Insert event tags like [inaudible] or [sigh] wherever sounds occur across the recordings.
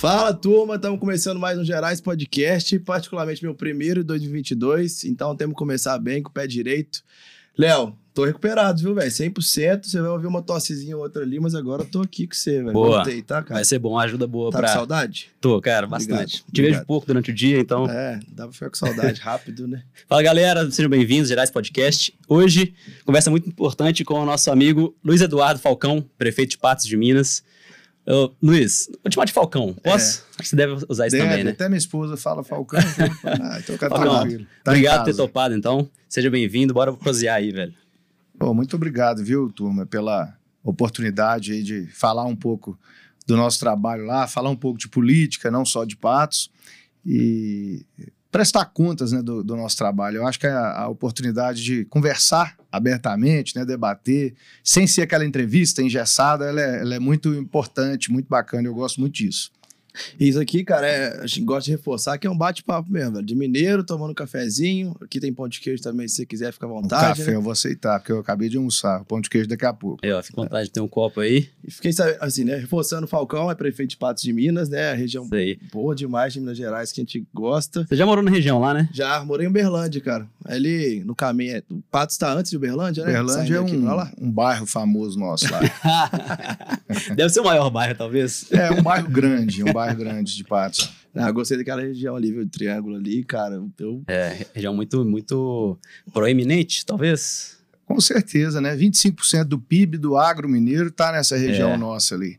Fala turma, estamos começando mais um Gerais Podcast, particularmente meu primeiro de 2022, então temos que começar bem com o pé direito. Léo, tô recuperado, viu, velho? 100%, você vai ouvir uma tossezinha ou outra ali, mas agora eu tô aqui com você, velho. Boa. Voltei, tá, cara? Vai ser bom, ajuda boa tá pra. com saudade? Tô, cara, Obrigado, bastante. Te vejo obrigado. pouco durante o dia, então. É, dá pra ficar com saudade rápido, né? [laughs] Fala galera, sejam bem-vindos, Gerais Podcast. Hoje, conversa muito importante com o nosso amigo Luiz Eduardo Falcão, prefeito de Patos de Minas. Luiz, vou te chamar de Falcão, posso? Acho que você deve usar isso Deve, também, né? Até minha esposa fala Falcão. [laughs] ah, então fica Falcão. Tá Obrigado por ter topado, então. Seja bem-vindo, bora prosear aí, velho. Pô, muito obrigado, viu, turma, pela oportunidade de falar um pouco do nosso trabalho lá, falar um pouco de política, não só de patos, e prestar contas né, do, do nosso trabalho. Eu acho que a, a oportunidade de conversar abertamente, né, debater, sem ser aquela entrevista engessada, ela é, ela é muito importante, muito bacana, eu gosto muito disso. Isso aqui, cara, é, a gente gosta de reforçar que é um bate-papo mesmo, velho. De mineiro, tomando um cafezinho. Aqui tem pão de queijo também, se você quiser, fica à Um vontade. café né? eu vou aceitar, porque eu acabei de almoçar, pão de queijo daqui a pouco. Ó, fica com vontade de ter um copo aí. E fiquei sabendo, assim, né? Reforçando, o Falcão é prefeito de Patos de Minas, né? A região boa demais de Minas Gerais que a gente gosta. Você já morou na região lá, né? Já morei em Uberlândia, cara. Ali no caminho. é- O Patos está antes de Uberlândia, né? Berlândia é um, um bairro famoso nosso lá. [laughs] Deve ser o maior bairro, talvez. É um bairro grande, um bairro [laughs] grande de Patos. Ah, gostei daquela região ali, viu? O triângulo ali, cara. Eu, É, região muito, muito proeminente, talvez. Com certeza, né? 25% do PIB do agro mineiro está nessa região É. nossa ali.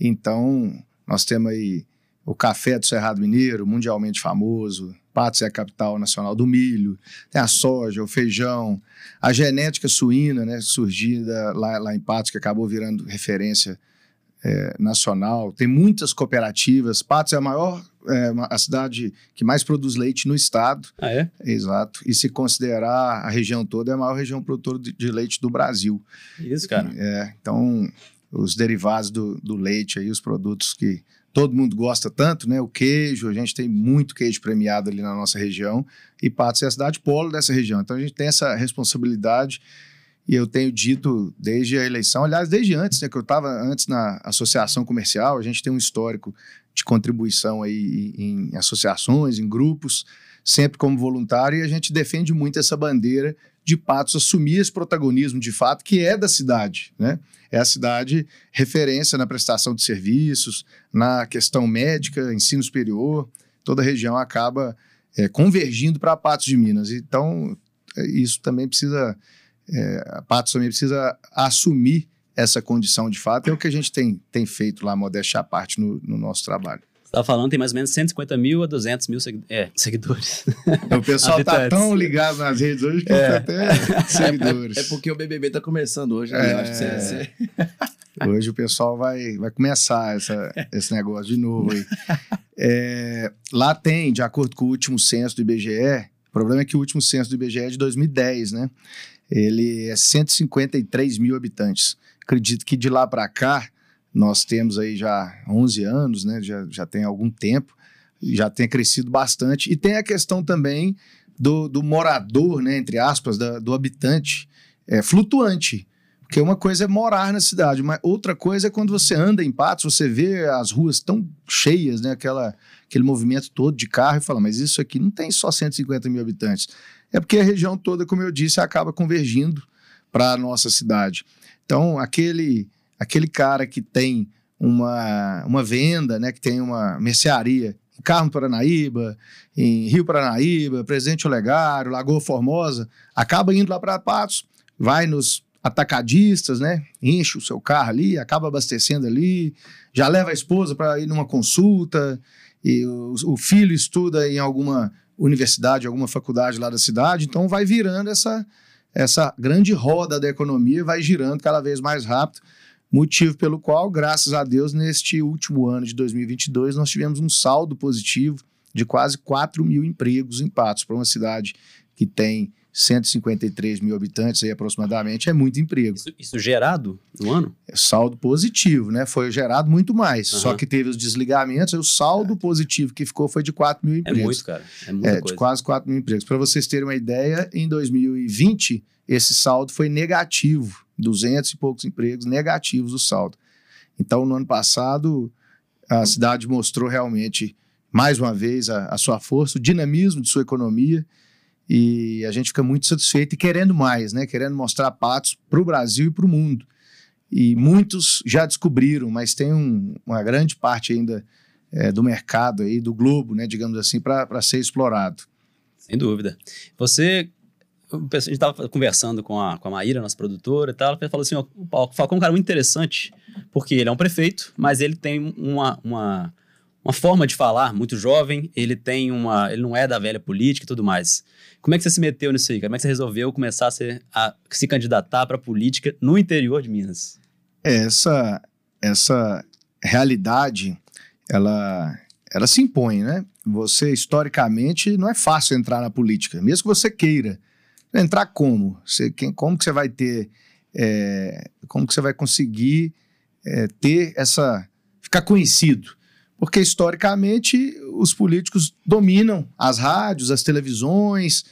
Então, nós temos aí o café do Cerrado Mineiro, mundialmente famoso. Patos é a capital nacional do milho. Tem a soja, o feijão, a genética suína, né? Surgida lá, lá em Patos, que acabou virando referência é, nacional. Tem muitas cooperativas. Patos é a maior, é, a cidade que mais produz leite no estado. Ah, é? Exato. E se considerar a região toda, é a maior região produtora de, de leite do Brasil. Isso, cara. É, então, os derivados do, do leite aí, os produtos que todo mundo gosta tanto, né? O queijo, a gente tem muito queijo premiado ali na nossa região. E Patos é a cidade polo dessa região. Então, a gente tem essa responsabilidade. E eu tenho dito desde a eleição, aliás, desde antes, né? Que eu estava antes na associação comercial, a gente tem um histórico de contribuição aí em, associações, em grupos, sempre como voluntário, e a gente defende muito essa bandeira de Patos assumir esse protagonismo de fato, que é da cidade, né? É a cidade referência na prestação de serviços, na questão médica, ensino superior, toda a região acaba é, convergindo para Patos de Minas. Então, é, isso também precisa, é, a Patos também precisa assumir essa condição de fato, é o que a gente tem, tem feito lá, modéstia à parte, no, no nosso trabalho. Você tava falando, tem mais ou menos 150 mil a 200 mil segui- é, seguidores. [laughs] O pessoal está Habitantes. tão ligado nas redes hoje que É. tem até [laughs] seguidores. é porque o BBB tá começando hoje, né? É. Acho que você- você- [laughs] Hoje o pessoal vai, vai começar essa, esse negócio de novo aí. É, lá tem, de acordo com o último censo do IBGE, o problema é que o último censo do IBGE é de 2010, né? Ele é 153 mil habitantes. Acredito que de lá para cá, nós temos aí já 11 anos, né? Já, já tem algum tempo, já tem crescido bastante. E tem a questão também do, do morador, né? Entre aspas, da- do habitante é, flutuante. Porque uma coisa é morar na cidade, mas outra coisa é quando você anda em Patos, você vê as ruas tão cheias, né? Aquela, aquele movimento todo de carro e fala, mas isso aqui não tem só 150 mil habitantes. É porque a região toda, como eu disse, acaba convergindo para a nossa cidade. Então, aquele, aquele cara que tem uma, uma venda, né? Que tem uma mercearia em Carmo Paranaíba, em Rio Paranaíba, Presidente Olegário, Lagoa Formosa, acaba indo lá para Patos, vai nos atacadistas, né? Enche o seu carro ali, acaba abastecendo ali, já leva a esposa para ir numa consulta, e o, o filho estuda em alguma universidade, alguma faculdade lá da cidade, então vai virando essa, essa grande roda da economia, vai girando cada vez mais rápido, motivo pelo qual, graças a Deus, neste último ano de 2022, nós tivemos um saldo positivo de quase 4 mil empregos em Patos, para uma cidade que tem 153 mil habitantes aí aproximadamente, é muito emprego. Isso, isso gerado no ano? É saldo positivo, né? Foi gerado muito mais. Aham. Só que teve os desligamentos, o saldo positivo que ficou foi de 4 mil É empregos. muito, cara. É muita É, de quase 4 mil empregos. Para vocês terem uma ideia, em 2020, esse saldo foi negativo. 200 e poucos empregos negativos o saldo. Então, no ano passado, a cidade mostrou realmente, mais uma vez, a, a sua força, o dinamismo de sua economia. E a gente fica muito satisfeito e querendo mais, né? Querendo mostrar Patos para o Brasil e para o mundo. E muitos já descobriram, mas tem um- uma grande parte ainda é, do mercado aí, do globo, né? Digamos assim, para ser explorado. Sem dúvida. Você. A gente estava conversando com a, com a Maíra, nossa produtora e tal. Ela falou assim: o Falcão é um cara muito interessante, porque ele é um prefeito, mas ele tem uma, uma, uma forma de falar muito jovem, ele tem uma. Ele não é da velha política e tudo mais. Como é que você se meteu nisso aí? Como é que você resolveu começar a, ser, a se candidatar para política no interior de Minas? É, essa, essa realidade, ela, ela se impõe, né? Você, historicamente, não é fácil entrar na política, mesmo que você queira. Entrar como? Você, quem, como que você vai ter, é, como que você vai conseguir é, ter essa, ficar conhecido? Porque, historicamente, os políticos dominam as rádios, as televisões,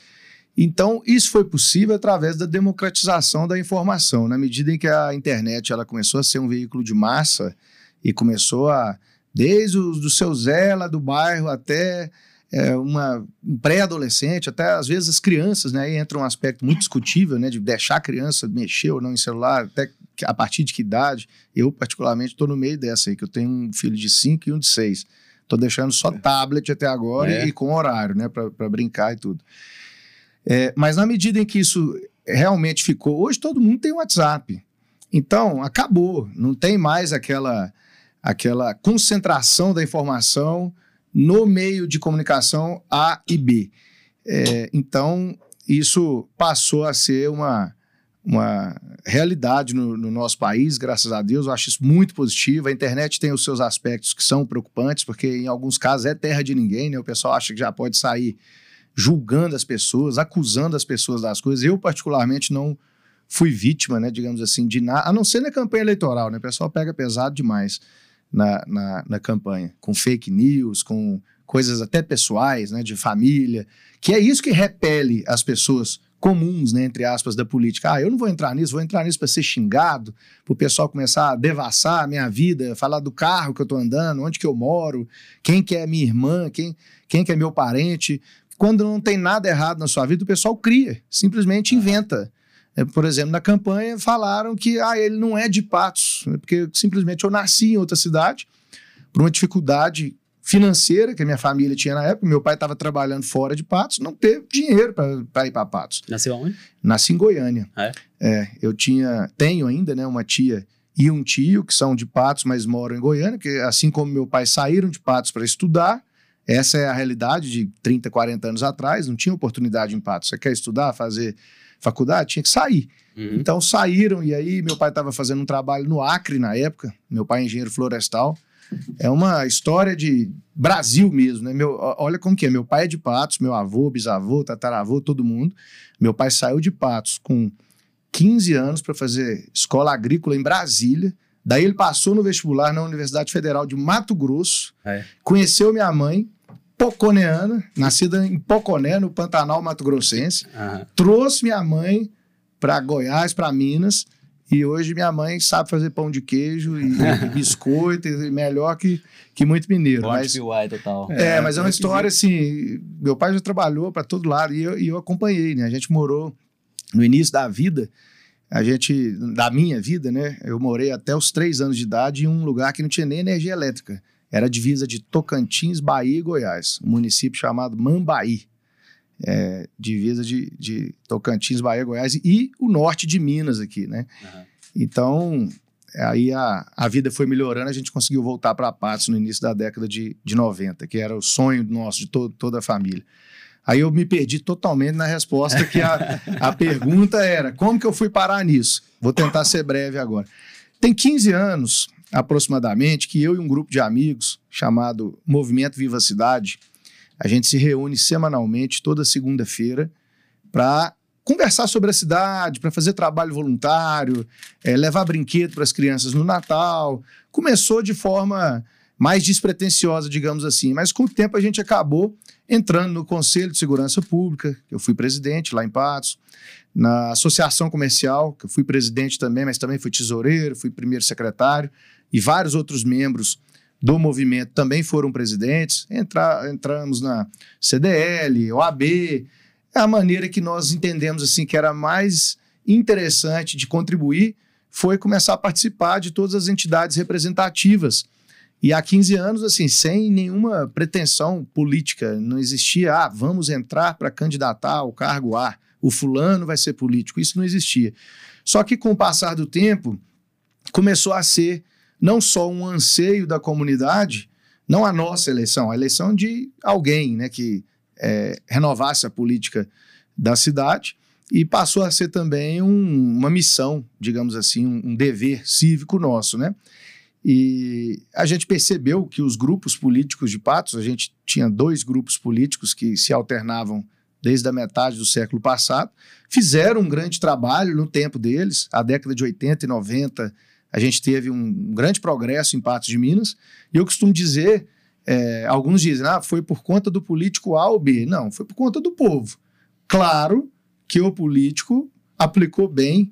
então, isso foi possível através da democratização da informação. Na medida em que a internet ela começou a ser um veículo de massa e começou a, desde o do seu Zé lá do bairro até é, uma um pré-adolescente, até às vezes as crianças, né? Aí entra um aspecto muito discutível, né? De deixar a criança mexer ou não em celular, até a partir de que idade. Eu, particularmente, estou no meio dessa aí, que eu tenho um filho de 5 e um de 6. Estou deixando só tablet até agora É. e, e com horário, né? Para brincar e tudo. É, mas na medida em que isso realmente ficou, hoje todo mundo tem WhatsApp. Então, acabou. Não tem mais aquela, aquela concentração da informação no meio de comunicação A e B. É, então, isso passou a ser uma, uma realidade no, no nosso país, graças a Deus. Eu acho isso muito positivo. A internet tem os seus aspectos que são preocupantes, porque em alguns casos é terra de ninguém, né? O pessoal acha que já pode sair julgando as pessoas, acusando as pessoas das coisas. Eu, particularmente, não fui vítima, né, digamos assim, de nada, a não ser na campanha eleitoral, né? O pessoal pega pesado demais na, na, na campanha, com fake news, com coisas até pessoais, né, de família, que é isso que repele as pessoas comuns, né, entre aspas, da política. Ah, eu não vou entrar nisso, vou entrar nisso para ser xingado, para o pessoal começar a devassar a minha vida, falar do carro que eu estou andando, onde que eu moro, quem que é minha irmã, quem, quem que é meu parente. Quando não tem nada errado na sua vida, o pessoal cria, simplesmente inventa. É, Por exemplo, na campanha falaram que ah, ele não é de Patos, né, porque simplesmente eu nasci em outra cidade, por uma dificuldade financeira que a minha família tinha na época. Meu pai estava trabalhando fora de Patos, não teve dinheiro para ir para Patos. Nasceu aonde? Nasci em Goiânia. Ah, é? É, eu tinha, tenho ainda, né, uma tia e um tio que são de Patos, mas moram em Goiânia, que assim como meu pai saíram de Patos para estudar, essa é a realidade de 30, 40 anos atrás, não tinha oportunidade em Patos. Você quer estudar, fazer faculdade, tinha que sair. Uhum. Então saíram, e aí meu pai estava fazendo um trabalho no Acre na época, meu pai é engenheiro florestal. É uma história de Brasil mesmo, né? Meu, olha como que é. Meu pai é de Patos, meu avô, bisavô, tataravô, todo mundo. Meu pai saiu de Patos com 15 anos para fazer escola agrícola em Brasília. Daí ele passou no vestibular na Universidade Federal de Mato Grosso. É. Conheceu minha mãe, poconeana, nascida em Poconé, no Pantanal Mato Grossense Aham. trouxe minha mãe para Goiás, para Minas, e hoje minha mãe sabe fazer pão de queijo e, e [laughs] biscoito, e melhor que, que muito mineiro. Mas, white total. é, mas é uma é história assim. Meu pai já trabalhou para todo lado e eu, e eu acompanhei, né? A gente morou no início da vida, a gente, da minha vida, né? Eu morei até os três anos de idade em um lugar que não tinha nem energia elétrica. Era a divisa de Tocantins, Bahia e Goiás, um município chamado Mambaí. É, divisa de, de Tocantins, Bahia, Goiás e o norte de Minas aqui, né? Aham. Então, aí a, a vida foi melhorando, a gente conseguiu voltar para Patos no início da década de, de 90, que era o sonho nosso, de to, toda a família. Aí eu me perdi totalmente na resposta, que a, a [laughs] pergunta era: como que eu fui parar nisso? Vou tentar ser breve agora. Tem 15 anos, aproximadamente, que eu e um grupo de amigos chamado Movimento Viva Cidade, a gente se reúne semanalmente, toda segunda-feira, para conversar sobre a cidade, para fazer trabalho voluntário, é, levar brinquedo para as crianças no Natal. Começou de forma mais despretensiosa, digamos assim, mas com o tempo a gente acabou entrando no Conselho de Segurança Pública, eu fui presidente lá em Patos, na Associação Comercial, que eu fui presidente também, mas também fui tesoureiro, fui primeiro secretário, e vários outros membros do movimento também foram presidentes. Entra, entramos na CDL, OAB, é a maneira que nós entendemos assim que era mais interessante de contribuir foi começar a participar de todas as entidades representativas. E há 15 anos, assim, sem nenhuma pretensão política, não existia, ah, vamos entrar para candidatar ao cargo A, o fulano vai ser político, isso não existia. Só que com o passar do tempo, começou a ser não só um anseio da comunidade, não a nossa eleição, a eleição de alguém né, que é, renovasse a política da cidade, e passou a ser também um, uma missão, digamos assim, um, um, dever cívico nosso, né? E a gente percebeu que os grupos políticos de Patos, a gente tinha dois grupos políticos que se alternavam desde a metade do século passado, fizeram um grande trabalho no tempo deles, a década de 80 e 90, a gente teve um grande progresso em Patos de Minas, e eu costumo dizer, é, alguns dizem, ah, foi por conta do político A ou B. Não, foi por conta do povo. Claro que o político aplicou bem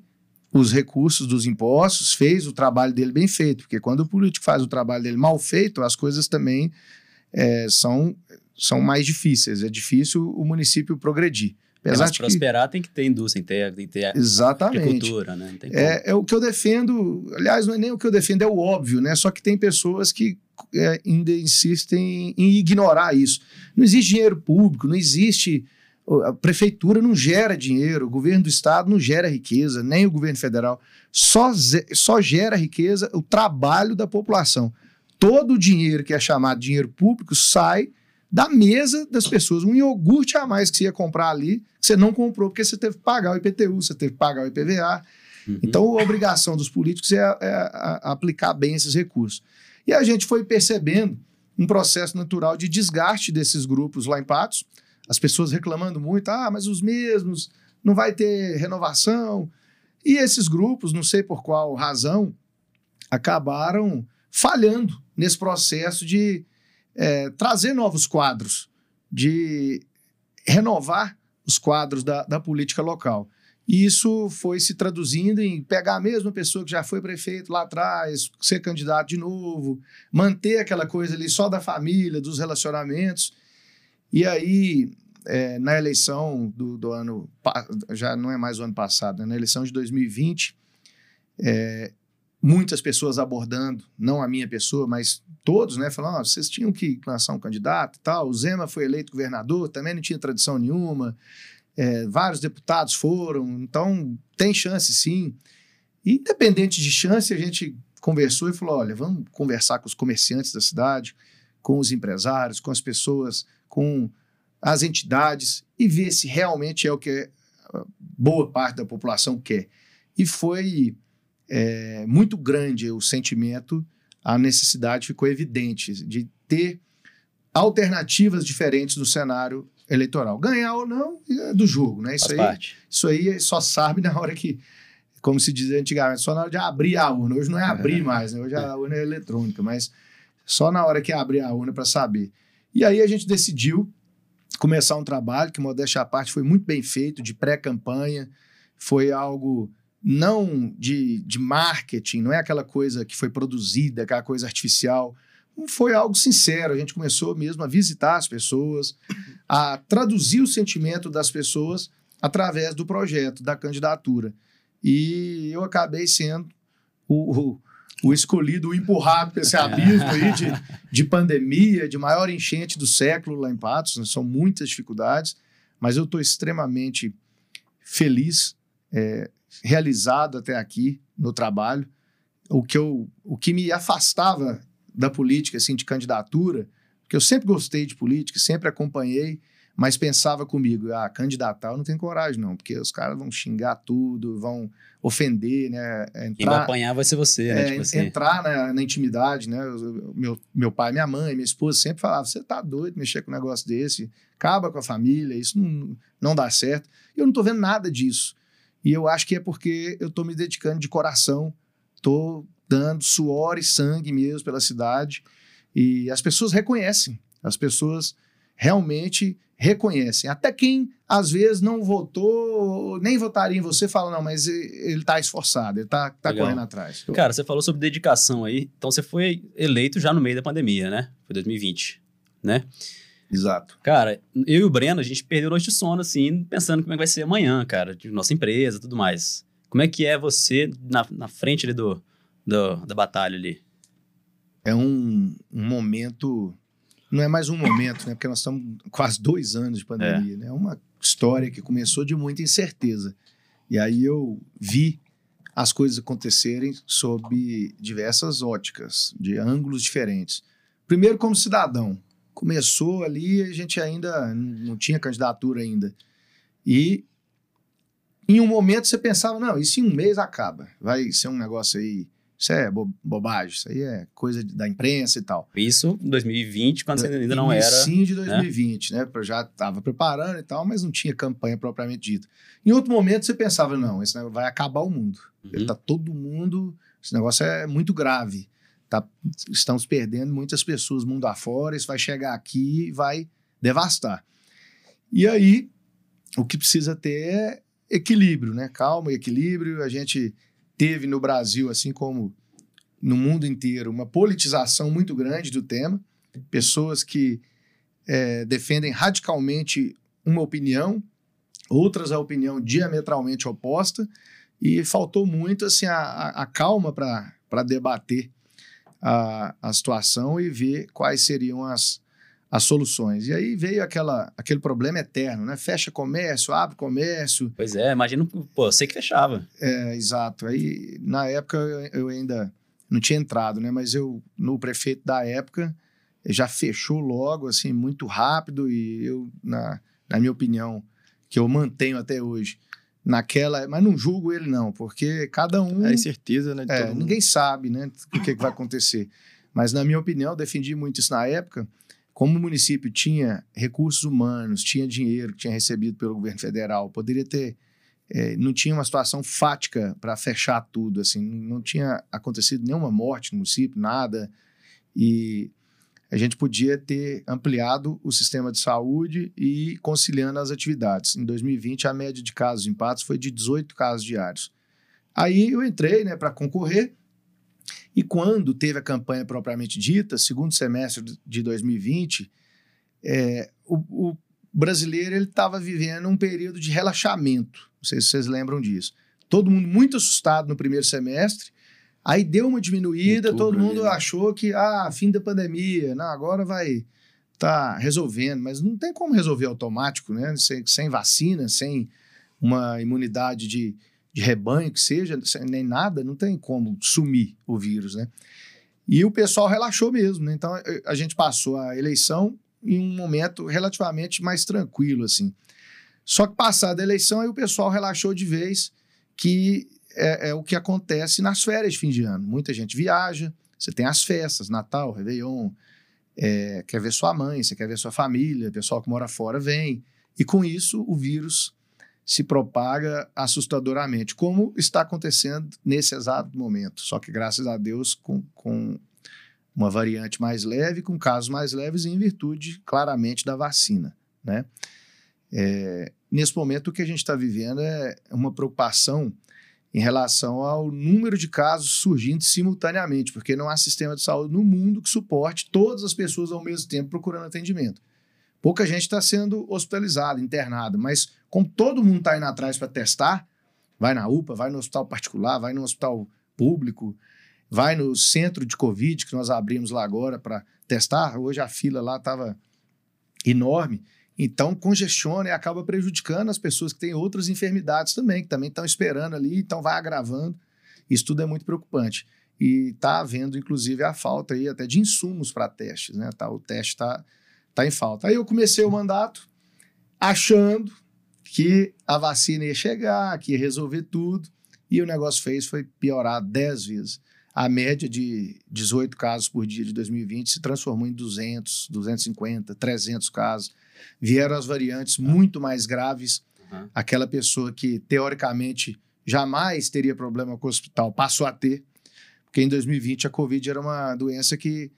os recursos dos impostos, fez o trabalho dele bem feito, porque quando o político faz o trabalho dele mal feito, as coisas também é, são, são mais difíceis. É difícil o município progredir. Apesar de prosperar, que... tem que ter indústria tem que ter Exatamente. agricultura, né? É, é, o que eu defendo, aliás, não é nem o que eu defendo, é o óbvio, né? Só que tem pessoas que é, ainda insistem em ignorar isso. Não existe dinheiro público, não existe. A prefeitura não gera dinheiro, o governo do estado não gera riqueza, nem o governo federal. Só, só gera riqueza o trabalho da população. Todo o dinheiro que é chamado dinheiro público sai da mesa das pessoas. Um iogurte a mais que você ia comprar ali, você não comprou porque você teve que pagar o IPTU, você teve que pagar o IPVA. Uhum. Então, a obrigação dos políticos é, é aplicar bem esses recursos. E a gente foi percebendo um processo natural de desgaste desses grupos lá em Patos, as pessoas reclamando muito, ah, mas os mesmos, não vai ter renovação. E esses grupos, não sei por qual razão, acabaram falhando nesse processo de é, trazer novos quadros, de renovar os quadros da, da política local. E isso foi se traduzindo em pegar a mesma pessoa que já foi prefeito lá atrás, ser candidato de novo, manter aquela coisa ali só da família, dos relacionamentos. E aí, é, na eleição do, do, ano, já não é mais o ano passado, né? na eleição de 2020, é, muitas pessoas abordando, não a minha pessoa, mas todos, né, falando, oh, vocês tinham que lançar um candidato e tal, o Zema foi eleito governador, também não tinha tradição nenhuma, é, vários deputados foram, então tem chance sim. Independente de chance, a gente conversou e falou, olha, vamos conversar com os comerciantes da cidade, com os empresários, com as pessoas, com as entidades e ver se realmente é o que boa parte da população quer. E foi é, muito grande o sentimento, a necessidade ficou evidente de ter alternativas diferentes no cenário eleitoral. Ganhar ou não é do jogo, né? Isso aí, isso aí só sabe na hora que, como se dizia antigamente, só na hora de abrir a urna. Hoje não é abrir é. mais, né? Hoje a urna é eletrônica, mas só na hora que abrir a urna para saber. E aí a gente decidiu começar um trabalho que, modéstia à parte, foi muito bem feito, de pré-campanha, foi algo não de, de marketing, não é aquela coisa que foi produzida, aquela coisa artificial. Foi algo sincero. A gente começou mesmo a visitar as pessoas, a traduzir o sentimento das pessoas através do projeto, da candidatura. E eu acabei sendo o, o, o escolhido, o empurrado para esse abismo aí de, de pandemia, de maior enchente do século lá em Patos. Né? São muitas dificuldades, mas eu estou extremamente feliz. É, realizado até aqui no trabalho. O que, eu, o que me afastava da política, assim, de candidatura, porque eu sempre gostei de política, sempre acompanhei, mas pensava comigo, ah, candidatar eu não tenho coragem não, porque os caras vão xingar tudo, vão ofender, né? Entrar, Quem vai apanhar vai ser você, né? É, tipo assim. Entrar na, na, intimidade, né? Meu, meu pai, minha mãe, minha esposa sempre falavam, você tá doido mexer com um negócio desse, acaba com a família, isso não, não dá certo. E eu não tô vendo nada disso. E eu acho que é porque eu tô me dedicando de coração, tô dando suor e sangue mesmo pela cidade, e as pessoas reconhecem, as pessoas realmente reconhecem. Até quem às vezes não votou, nem votaria em você, fala, não, mas ele está esforçado, ele está tá correndo atrás. Cara, você falou sobre dedicação aí, então você foi eleito já no meio da pandemia, né? Foi 2020, né? Exato. Cara, eu e o Breno, a gente perdeu noite de sono, assim, pensando como é que vai ser amanhã, cara, de nossa empresa tudo mais. Como é que é você na, na frente ali do, do, da batalha ali? É um, um momento não é mais um momento, né? Porque nós estamos quase dois anos de pandemia, é. né? É uma história que começou de muita incerteza. E aí eu vi as coisas acontecerem sob diversas óticas, de ângulos diferentes. Primeiro, como cidadão. Começou ali, a gente ainda não tinha candidatura ainda. E em um momento você pensava, não, isso em um mês acaba. Vai ser um negócio aí isso é bo bobagem, isso aí é coisa da imprensa e tal. Isso em 2020, quando você ainda não era. Sim, de 2020, né? né? Eu já estava preparando e tal, mas não tinha campanha propriamente dita. Em outro momento você pensava, não, esse vai acabar o mundo. Uhum. Tá todo mundo. Esse negócio é muito grave. Tá, estamos perdendo muitas pessoas mundo afora, isso vai chegar aqui e vai devastar. E aí, o que precisa ter é equilíbrio, né? Calma e equilíbrio. A gente teve no Brasil, assim como no mundo inteiro, uma politização muito grande do tema, pessoas que é, defendem radicalmente uma opinião, outras a opinião diametralmente oposta, e faltou muito assim a, a, a calma para debater a, a situação e ver quais seriam as, as soluções. E aí veio aquela, aquele problema eterno, né? Fecha comércio, abre comércio. Pois é, imagino, pô, sei que fechava. É, exato. Aí, na época, eu ainda não tinha entrado, né? Mas eu, no prefeito da época, já fechou logo, assim, muito rápido e eu, na, na minha opinião, que eu mantenho até hoje, naquela... Mas não julgo ele, não, porque cada um... É incerteza, né? É, ninguém sabe, né? O que, que vai acontecer. Mas, na minha opinião, eu defendi muito isso na época como o município tinha recursos humanos, tinha dinheiro que tinha recebido pelo governo federal, poderia ter. É, não tinha uma situação fática para fechar tudo, assim, não tinha acontecido nenhuma morte no município, nada, e a gente podia ter ampliado o sistema de saúde e conciliando as atividades. Em 2020, a média de casos em Patos foi de 18 casos diários. Aí eu entrei né, para concorrer, e quando teve a campanha propriamente dita, segundo semestre de 2020, é, o, o, brasileiro estava vivendo um período de relaxamento. Não sei se vocês lembram disso. Todo mundo muito assustado no primeiro semestre. Aí deu uma diminuída, Outubro, todo mundo né? achou que, ah, fim da pandemia, não, agora vai tá resolvendo, mas não tem como resolver automático, né? Sem, sem vacina, sem uma imunidade de, de rebanho que seja, nem nada, não tem como sumir o vírus, né? E o pessoal relaxou mesmo, né? Então a gente passou a eleição em um momento relativamente mais tranquilo, assim. Só que passada a eleição, aí o pessoal relaxou de vez, que é, é, o que acontece nas férias de fim de ano. Muita gente viaja, você tem as festas, Natal, Réveillon, é, quer ver sua mãe, você quer ver sua família, o pessoal que mora fora vem. E com isso, o vírus se propaga assustadoramente, como está acontecendo nesse exato momento. Só que, graças a Deus, com, com uma variante mais leve, com casos mais leves, em virtude, claramente, da vacina. Né? É, nesse momento, o que a gente está vivendo é uma preocupação em relação ao número de casos surgindo simultaneamente, porque não há sistema de saúde no mundo que suporte todas as pessoas ao mesmo tempo procurando atendimento. Pouca gente está sendo hospitalizada, internada, mas como todo mundo está indo atrás para testar, vai na UPA, vai no hospital particular, vai no hospital público, vai no centro de Covid que nós abrimos lá agora para testar. Hoje a fila lá estava enorme. Então, congestiona e acaba prejudicando as pessoas que têm outras enfermidades também, que também estão esperando ali, então vai agravando. Isso tudo é muito preocupante. E está havendo, inclusive, a falta aí até de insumos para testes, né? Tá, o teste está tá em falta. Aí eu comecei o mandato, achando que a vacina ia chegar, que ia resolver tudo, e o negócio fez foi piorar 10 vezes. A média de 18 casos por dia de 2020 se transformou em 200, 250, 300 casos. Vieram as variantes muito mais graves. Uhum. Aquela pessoa que, teoricamente, jamais teria problema com o hospital passou a ter, porque em 2020 a Covid era uma doença que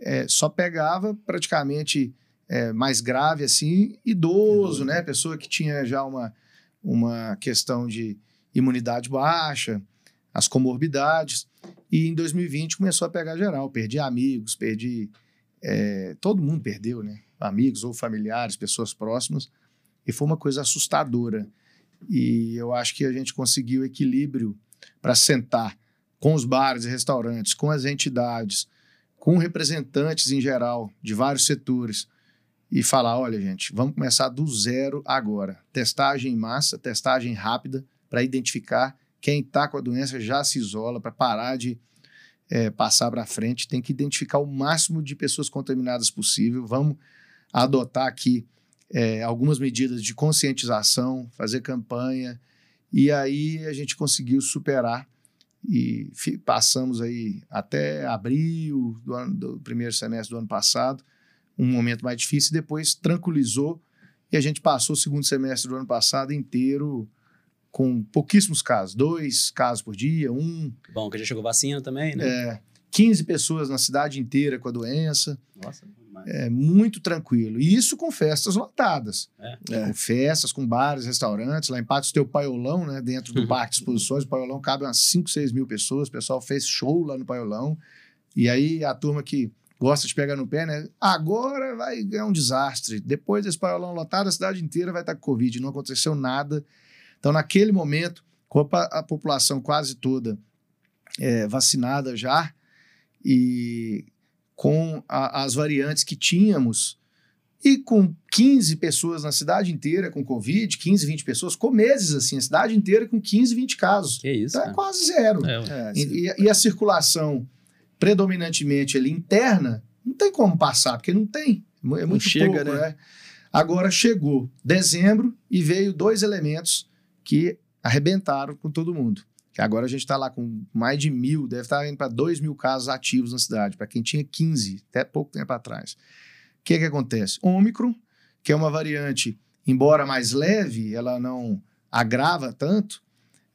é, só pegava praticamente é, mais grave, assim, idoso, né? Pessoa que tinha já uma, uma questão de imunidade baixa, as comorbidades. E em 2020 começou a pegar geral. Perdi amigos, perdi. É, todo mundo perdeu, né? Amigos ou familiares, pessoas próximas. E foi uma coisa assustadora. E eu acho que a gente conseguiu equilíbrio para sentar com os bares e restaurantes, com as entidades, com representantes em geral de vários setores e falar: olha, gente, vamos começar do zero agora. Testagem em massa, testagem rápida para identificar quem está com a doença já se isola para parar de é, passar para frente. Tem que identificar o máximo de pessoas contaminadas possível. Vamos adotar aqui é, algumas medidas de conscientização, fazer campanha. E aí a gente conseguiu superar e passamos aí até abril do, ano, do primeiro semestre do ano passado, um momento mais difícil, depois tranquilizou e a gente passou o segundo semestre do ano passado inteiro com pouquíssimos casos, dois casos por dia, um. Bom, que já chegou vacina também, né? É, 15 pessoas na cidade inteira com a doença. Nossa. É muito tranquilo. E isso com festas lotadas. É. É, com festas, com bares, restaurantes. Lá em Patos tem o Paiolão, né? Dentro do. [laughs] Parque de Exposições. O Paiolão cabe umas 5, 6 mil pessoas. O pessoal fez show lá no Paiolão. E aí a turma que gosta de pegar no pé, né? Agora vai é um desastre. Depois desse Paiolão lotado, a cidade inteira vai estar com Covid. Não aconteceu nada. Então, naquele momento, com a, a população quase toda é, vacinada já e com a- as variantes que tínhamos e com 15 pessoas na cidade inteira com Covid, 15, 20 pessoas, com meses assim, a cidade inteira com 15, 20 casos. Que isso, Então é quase zero. É. É, E, e- e a circulação predominantemente ali interna, não tem como passar, porque não tem. É É muito chega, pouco, né? né? Agora chegou dezembro e veio dois elementos que arrebentaram com todo mundo. Que agora a gente está lá com mais de mil, deve estar indo para dois mil casos ativos na cidade, para quem tinha 15, até pouco tempo atrás. O que, que acontece? Ômicron, que é uma variante, embora mais leve, ela não agrava tanto.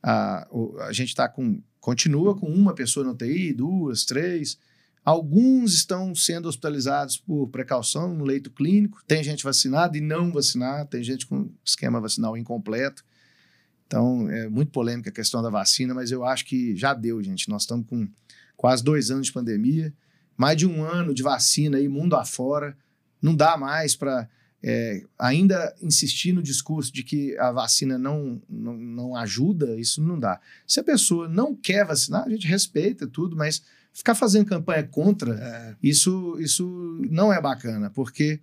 A, a gente tá com, continua com uma pessoa na UTI, duas, três. Alguns estão sendo hospitalizados por precaução no leito clínico. Tem gente vacinada e não vacinada, tem gente com esquema vacinal incompleto. Então, é muito polêmica a questão da vacina, mas eu acho que já deu, gente. Nós estamos com quase dois anos de pandemia, mais de um ano de vacina aí, mundo afora. Não dá mais para ainda insistir no discurso de que a vacina não, não, não ajuda, isso não dá. Se a pessoa não quer vacinar, a gente respeita tudo, mas ficar fazendo campanha contra, É, isso, isso não é bacana, porque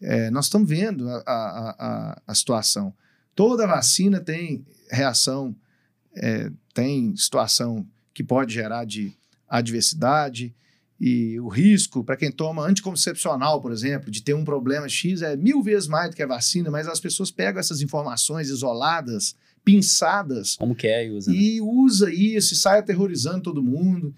é, nós estamos vendo a, a, a, a situação. Toda vacina tem reação, é, tem situação que pode gerar de adversidade, e o risco para quem toma anticoncepcional, por exemplo, de ter um problema X é mil vezes mais do que a vacina, mas as pessoas pegam essas informações isoladas, pinçadas, Como que é e usa. né? e usa isso e sai aterrorizando todo mundo.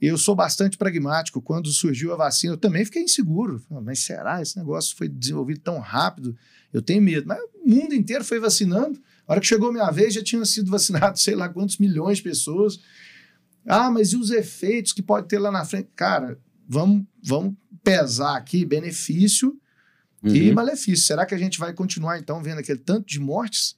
Eu sou bastante pragmático. Quando surgiu a vacina, eu também fiquei inseguro. Mas será? Esse negócio foi desenvolvido tão rápido? Eu tenho medo. Mas o mundo inteiro foi vacinando. A hora que chegou a minha vez, já tinham sido vacinados [laughs] sei lá quantos milhões de pessoas. Ah, mas e os efeitos que pode ter lá na frente? Cara, vamos, vamos pesar aqui benefício e Uhum. malefício. Será que a gente vai continuar, então, vendo aquele tanto de mortes?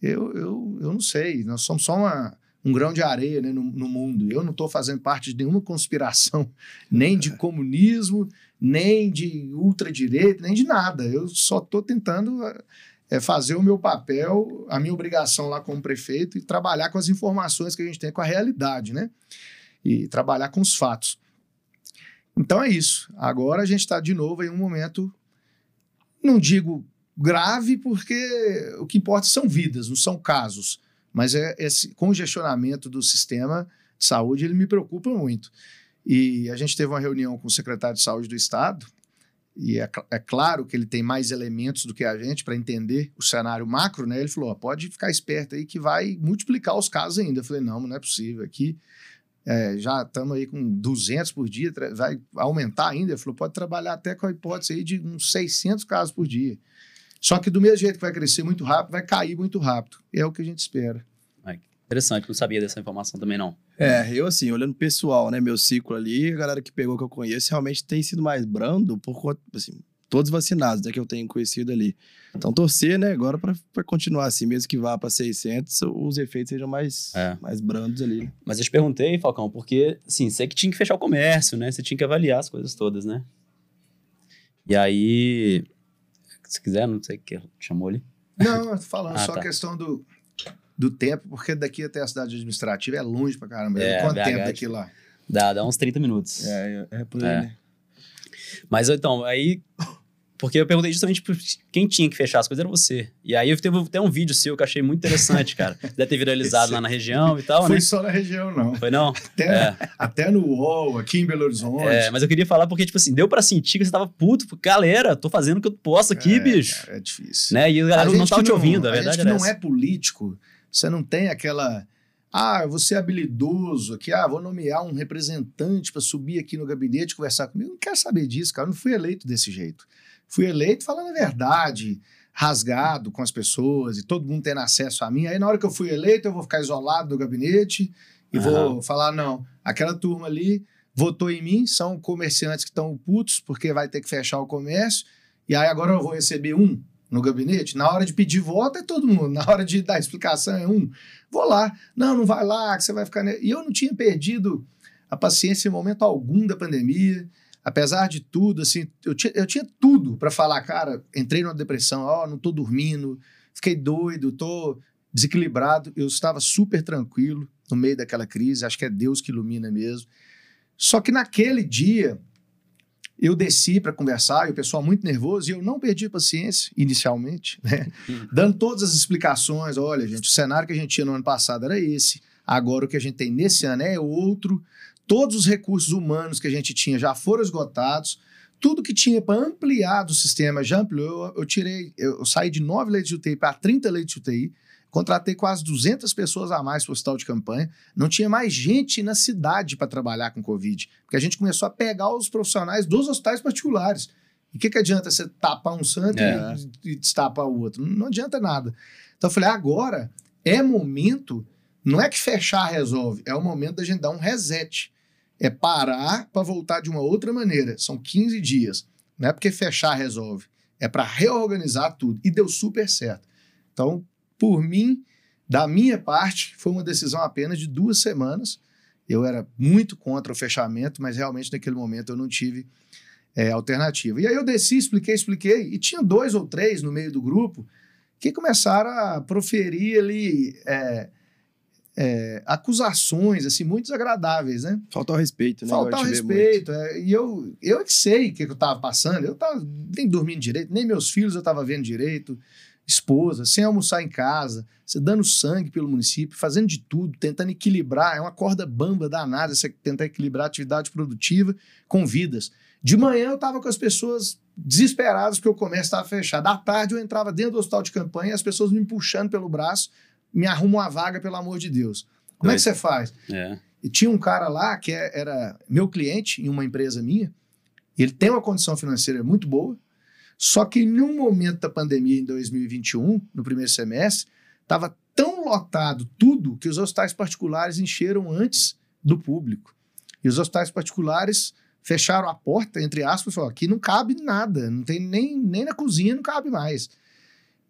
Eu, eu, eu não sei. Nós somos só uma, um grão de areia né, no, no mundo. Eu não estou fazendo parte de nenhuma conspiração, [laughs] nem de comunismo, nem de ultradireita, nem de nada. Eu só estou tentando é, fazer o meu papel, a minha obrigação lá como prefeito e trabalhar com as informações que a gente tem, com a realidade, né? E trabalhar com os fatos. Então é isso. Agora a gente está de novo em um momento, não digo grave, porque o que importa são vidas, não são casos. Mas é esse congestionamento do sistema de saúde, ele me preocupa muito. E a gente teve uma reunião com o secretário de saúde do estado e é, é, claro que ele tem mais elementos do que a gente para entender o cenário macro, né? Ele falou: pode ficar esperto aí que vai multiplicar os casos ainda. Eu falei: não, não é possível. Aqui é, já estamos aí com 200 por dia, vai aumentar ainda. Ele falou: pode trabalhar até com a hipótese aí de uns 600 casos por dia. Só que do mesmo jeito que vai crescer muito rápido, vai cair muito rápido. É o que a gente espera. Interessante, não sabia dessa informação também não. É, eu assim, olhando pessoal, né, meu ciclo ali, a galera que pegou que eu conheço realmente tem sido mais brando por conta, assim, todos vacinados, né, que eu tenho conhecido ali. Então torcer, né, agora para continuar assim, mesmo que vá para 600, os efeitos sejam mais, é. mais brandos ali. Mas eu te perguntei, Falcão, porque, assim, você que tinha que fechar o comércio, né, você tinha que avaliar as coisas todas, né? E aí, se quiser, não sei o que chamou ali. Não, falando ah, só tá. a questão do do tempo, porque daqui até a cidade administrativa é longe pra caramba. É, Quanto BH, tempo daqui lá? Dá, dá uns 30 minutos. É, é, é por aí, é. né? Mas então, aí. Porque eu perguntei justamente quem tinha que fechar as coisas era você. E aí eu teve até um vídeo seu que eu achei muito interessante, [laughs] cara. Deve ter viralizado lá na região e tal, Foi né? só na região, não. Foi não? Até, é. até no UOL, aqui em Belo Horizonte. É, mas eu queria falar porque, tipo assim, deu pra sentir que você tava puto. Galera, tô fazendo o que eu posso aqui, é, bicho. É difícil. Né? E a galera a não tava te ouvindo, a, a verdade gente que não é político você não tem aquela. Ah, você é habilidoso aqui, ah, vou nomear um representante para subir aqui no gabinete conversar comigo. Não quero saber disso, cara. Eu não fui eleito desse jeito. Fui eleito falando a verdade, rasgado com as pessoas e todo mundo tendo acesso a mim. Aí, na hora que eu fui eleito, eu vou ficar isolado do gabinete e uhum. vou falar: não, aquela turma ali votou em mim, são comerciantes que estão putos porque vai ter que fechar o comércio. E aí agora eu vou receber um no gabinete, na hora de pedir voto é todo mundo, na hora de dar explicação é um. Vou lá, não, não vai lá, que você vai ficar. E eu não tinha perdido a paciência em momento algum da pandemia, apesar de tudo, assim, eu tinha, eu tinha tudo para falar, cara, entrei numa depressão, ó, oh, não tô dormindo, fiquei doido, tô desequilibrado, eu estava super tranquilo no meio daquela crise, acho que é Deus que ilumina mesmo. Só que naquele dia, eu desci para conversar e o pessoal muito nervoso e eu não perdi a paciência inicialmente, [laughs] né? Uhum. dando todas as explicações. Olha, gente, o cenário que a gente tinha no ano passado era esse, agora o que a gente tem nesse ano é outro. Todos os recursos humanos que a gente tinha já foram esgotados. Tudo que tinha para ampliar do sistema já ampliou. Eu, eu tirei, eu, eu saí de 9 leitos de UTI para 30 leitos de UTI. Contratei quase 200 pessoas a mais para o hospital de campanha. Não tinha mais gente na cidade para trabalhar com Covid, porque a gente começou a pegar os profissionais dos hospitais particulares. E o que, que adianta você tapar um santo é. e, e destapar o outro? Não, não adianta nada. Então eu falei, agora é momento, não é que fechar resolve, é o momento da gente dar um reset. É parar para voltar de uma outra maneira. São 15 dias. Não é porque fechar resolve. É para reorganizar tudo. E deu super certo. Então, por mim, da minha parte, foi uma decisão apenas de duas semanas. Eu era muito contra o fechamento, mas realmente naquele momento eu não tive é, alternativa. E aí eu desci, expliquei, expliquei, e tinha dois ou três no meio do grupo que começaram a proferir ali é, é, acusações assim muito desagradáveis, né? Falta o respeito, né? Falta o respeito. É, e eu, eu que sei o que, que eu estava passando. Eu estava nem dormindo direito, nem meus filhos eu estava vendo direito esposa, sem almoçar em casa, você dando sangue pelo município, fazendo de tudo, tentando equilibrar, é uma corda bamba danada você tentar equilibrar a atividade produtiva com vidas. De manhã eu estava com as pessoas desesperadas porque o comércio estava fechado. À tarde eu entrava dentro do hospital de campanha as pessoas me puxando pelo braço, me arrumam uma vaga, pelo amor de Deus. Como é, é que você faz? É. E tinha um cara lá que é, era meu cliente em uma empresa minha, ele tem uma condição financeira muito boa, só que em um momento da pandemia, em 2021, no primeiro semestre, estava tão lotado tudo que os hospitais particulares encheram antes do público. E os hospitais particulares fecharam a porta, entre aspas, falaram, aqui não cabe nada, não tem nem, nem na cozinha não cabe mais.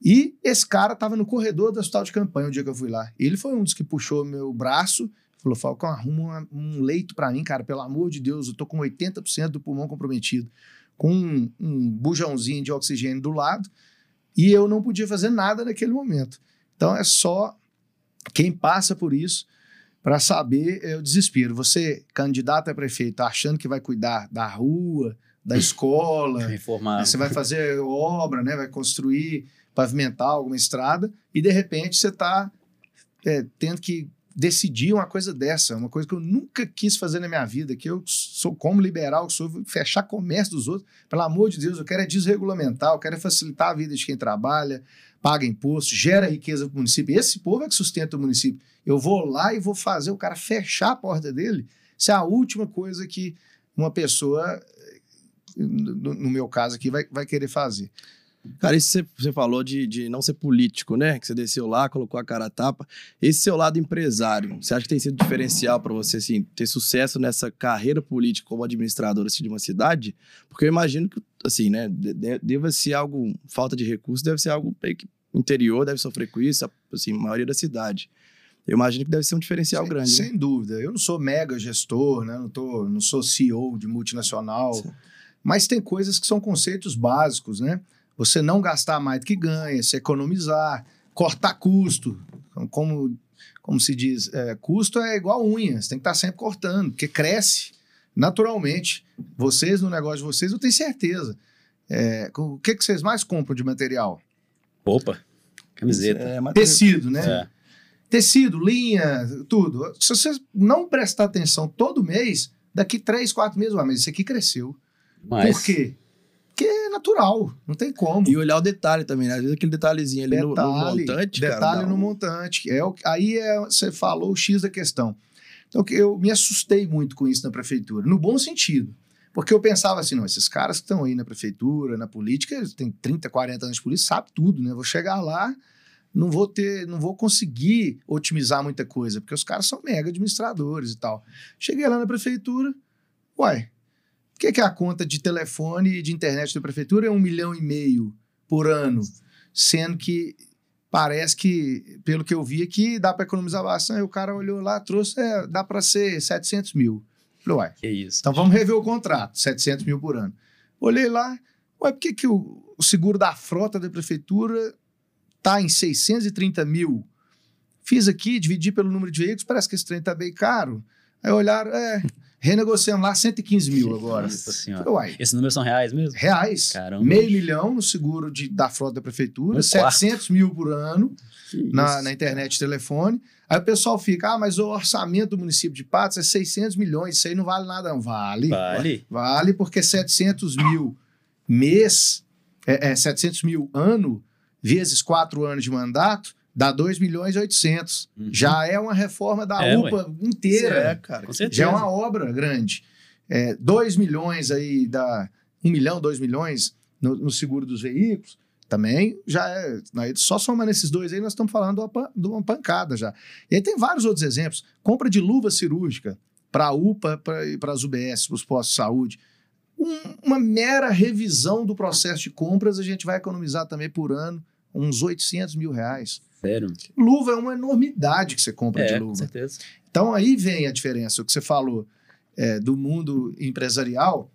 E esse cara estava no corredor do hospital de campanha o dia que eu fui lá. Ele foi um dos que puxou meu braço, falou, Falcão, arruma um leito para mim, cara, pelo amor de Deus, eu tô com 80% do pulmão comprometido com um, um bujãozinho de oxigênio do lado e eu não podia fazer nada naquele momento. Então é só quem passa por isso para saber é o desespero. Você, candidato a prefeito, tá achando que vai cuidar da rua, da escola, [laughs] Reformar. você vai fazer obra, né, vai construir, pavimentar alguma estrada, e de repente você está é, tendo que decidir uma coisa dessa, uma coisa que eu nunca quis fazer na minha vida, que eu sou como liberal, sou fechar comércio dos outros. Pelo amor de Deus, eu quero é desregulamentar, eu quero é facilitar a vida de quem trabalha, paga imposto, gera riqueza para o município. Esse povo é que sustenta o município. Eu vou lá e vou fazer o cara fechar a porta dele. Isso é a última coisa que uma pessoa, no, meu caso aqui, vai, vai querer fazer. Cara, isso você, você falou de, de não ser político, né? Que você desceu lá, colocou a cara a tapa. Esse seu lado empresário, você acha que tem sido diferencial para você, assim, ter sucesso nessa carreira política como administrador assim, de uma cidade? Porque eu imagino que, assim, né? De, deva ser algo, falta de recursos, deve ser algo que interior, deve sofrer com isso, assim, a maioria da cidade. Eu imagino que deve ser um diferencial sem, grande. Sem né? dúvida. Eu não sou mega gestor, né? Não, tô, não sou CEO de multinacional. Sim. Mas tem coisas que são conceitos básicos, né? Você não gastar mais do que ganha, se economizar, cortar custo. Como, como se diz, é, custo é igual unha, você tem que estar sempre cortando, porque cresce naturalmente. Vocês, no negócio de vocês, eu tenho certeza. É, o que, que vocês mais compram de material? Roupa, camiseta. É, Tecido, né? É. Tecido, linha, tudo. Se você não prestar atenção todo mês, daqui três, quatro meses, ah, mas isso aqui cresceu. Mas... Por quê? Que é natural, não tem como. E olhar o detalhe também, né? Às vezes aquele detalhezinho ali detalhe, no, no, montante, Detalhe cara, no montante. É o, aí é, você falou o X da questão. Então eu me assustei muito com isso na prefeitura, no bom sentido. Porque eu pensava assim, não, esses caras que estão aí na prefeitura, na política, eles têm 30, 40 anos de polícia, sabe tudo, né? Vou chegar lá, não vou ter, não vou conseguir otimizar muita coisa, porque os caras são mega administradores e tal. Cheguei lá na prefeitura, uai, o que, que é a conta de telefone e de internet da prefeitura? É um milhão e meio por ano, sendo que parece que, pelo que eu vi aqui, dá para economizar bastante. Aí o cara olhou lá, trouxe, é, dá para ser 700 mil. Falei, uai, que isso, então vamos rever o contrato, 700 mil por ano. Olhei lá, ué, por que, que o, o seguro da frota da prefeitura está em 630 mil? Fiz aqui, dividi pelo número de veículos, parece que esse trem está bem caro. Aí olharam, é, renegociando lá 115 mil agora. Nossa senhora. Uai. Esses números são reais mesmo? Reais. Caramba. Meio milhão no seguro de, da frota da prefeitura, um 700 quarto. mil por ano na, na, internet e telefone. Aí o pessoal fica, ah, mas o orçamento do município de Patos é 600 milhões, isso aí não vale nada não. Vale. Vale. Vale porque 700 mil mês, é, é 700 mil ano, vezes quatro anos de mandato, dá 2 milhões e 800. Uhum. Já é uma reforma da é, UPA ué. inteira. É, cara. Já é uma obra grande. É, 2 milhões aí, dá 1 um milhão, 2 milhões no, no, seguro dos veículos, também já é. Só somando esses dois aí, nós estamos falando de uma pancada já. E aí tem vários outros exemplos. Compra de luva cirúrgica para a UPA e para as UBS, para os postos de saúde. Um, uma mera revisão do processo de compras, a gente vai economizar também por ano uns 800 mil reais. Sério? Luva é uma enormidade que você compra é, de luva. Com certeza. Então aí vem a diferença. O que você falou é, do mundo empresarial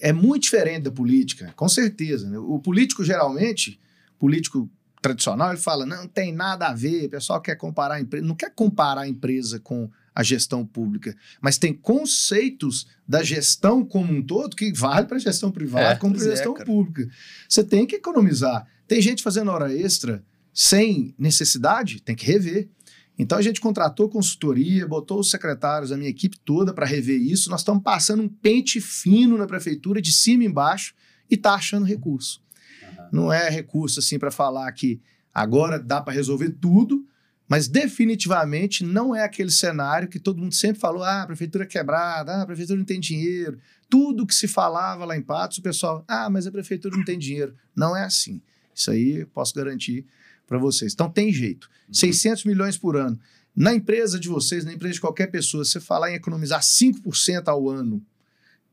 é muito diferente da política, com certeza. Né? O político, geralmente, político tradicional, ele fala: não, tem nada a ver, o pessoal quer comparar a empresa. Não quer comparar a empresa com a gestão pública, mas tem conceitos da gestão como um todo que vale para a gestão privada é, como para a gestão é, pública. Você tem que economizar. Tem gente fazendo hora extra sem necessidade, tem que rever. Então a gente contratou consultoria, botou os secretários, a minha equipe toda para rever isso. Nós estamos passando um pente fino na prefeitura, de cima e embaixo, e está achando recurso. Uhum. Não é recurso assim para falar que agora dá para resolver tudo, mas definitivamente não é aquele cenário que todo mundo sempre falou: ah, a prefeitura é quebrada, ah, a prefeitura não tem dinheiro. Tudo que se falava lá em Patos, o pessoal, ah, mas a prefeitura não tem dinheiro. Não é assim. Isso aí posso garantir para vocês. Então tem jeito. Uhum. 600 milhões por ano. Na empresa de vocês, na empresa de qualquer pessoa, você falar em economizar 5% ao ano,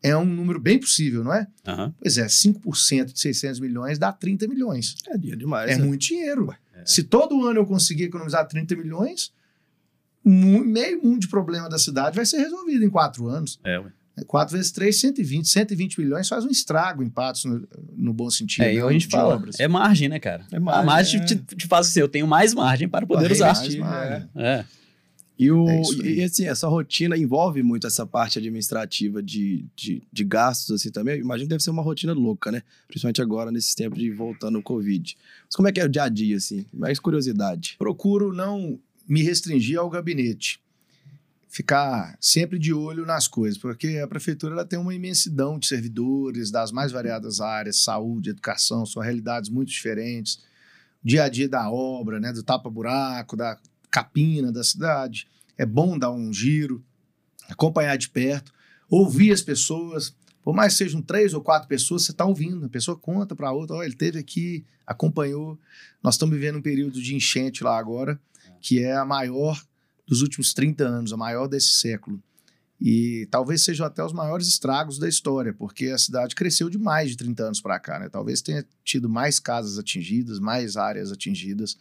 é um número bem possível, não é? Uhum. Pois é, 5% de 600 milhões dá 30 milhões. É dinheiro demais. É né? muito dinheiro. É. Se todo ano eu conseguir economizar 30 milhões, meio mundo de problema da cidade vai ser resolvido em quatro anos. É, ué. 4 vezes 3, 120. 120 milhões faz um estrago em Patos, no, no bom sentido. É, né? a gente fala, obras. é margem, né, cara? É margem, a margem é. Te, te, faz assim, eu tenho mais margem para poder usar. Mais margem. É. é. E, o, é e assim, essa rotina envolve muito essa parte administrativa de, de, de, gastos, assim, também. Imagino que deve ser uma rotina louca, né? Principalmente agora, nesses tempos de voltando o Covid. Mas como é que é o dia a dia, assim? Mais curiosidade. Procuro não me restringir ao gabinete. Ficar sempre de olho nas coisas, porque a prefeitura ela tem uma imensidão de servidores das mais variadas áreas, saúde, educação, são realidades muito diferentes. Dia a dia da obra, né, do tapa-buraco, da capina da cidade. É bom dar um giro, acompanhar de perto, ouvir as pessoas. Por mais que sejam três ou quatro pessoas, você está ouvindo. A pessoa conta para a outra: oh, ele teve aqui, acompanhou. Nós estamos vivendo um período de enchente lá agora, que é a maior dos últimos 30 anos, a maior desse século. E talvez sejam até os maiores estragos da história, porque a cidade cresceu de mais de 30 anos para cá. Né? Talvez tenha tido mais casas atingidas, mais áreas atingidas.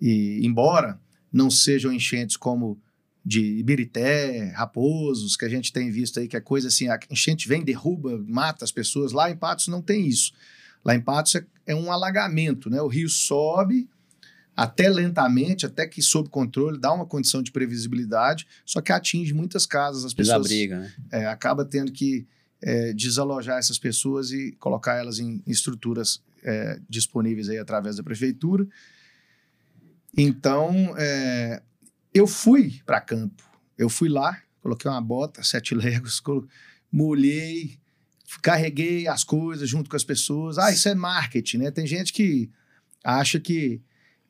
E, embora não sejam enchentes como de Ibirité, Raposos, que a gente tem visto aí, que é coisa assim, a enchente vem, derruba, mata as pessoas. Lá em Patos não tem isso. Lá em Patos é, é um alagamento, né? O rio sobe até lentamente, até que sob controle, dá uma condição de previsibilidade, só que atinge muitas casas, as pessoas... Desabriga, né? É, acaba tendo que é, desalojar essas pessoas e colocar elas em, estruturas é, disponíveis aí através da prefeitura. Então, é, eu fui para campo. Eu fui lá, coloquei uma bota, sete legos, [laughs] molhei, carreguei as coisas junto com as pessoas. Ah, isso é marketing, né? Tem gente que acha que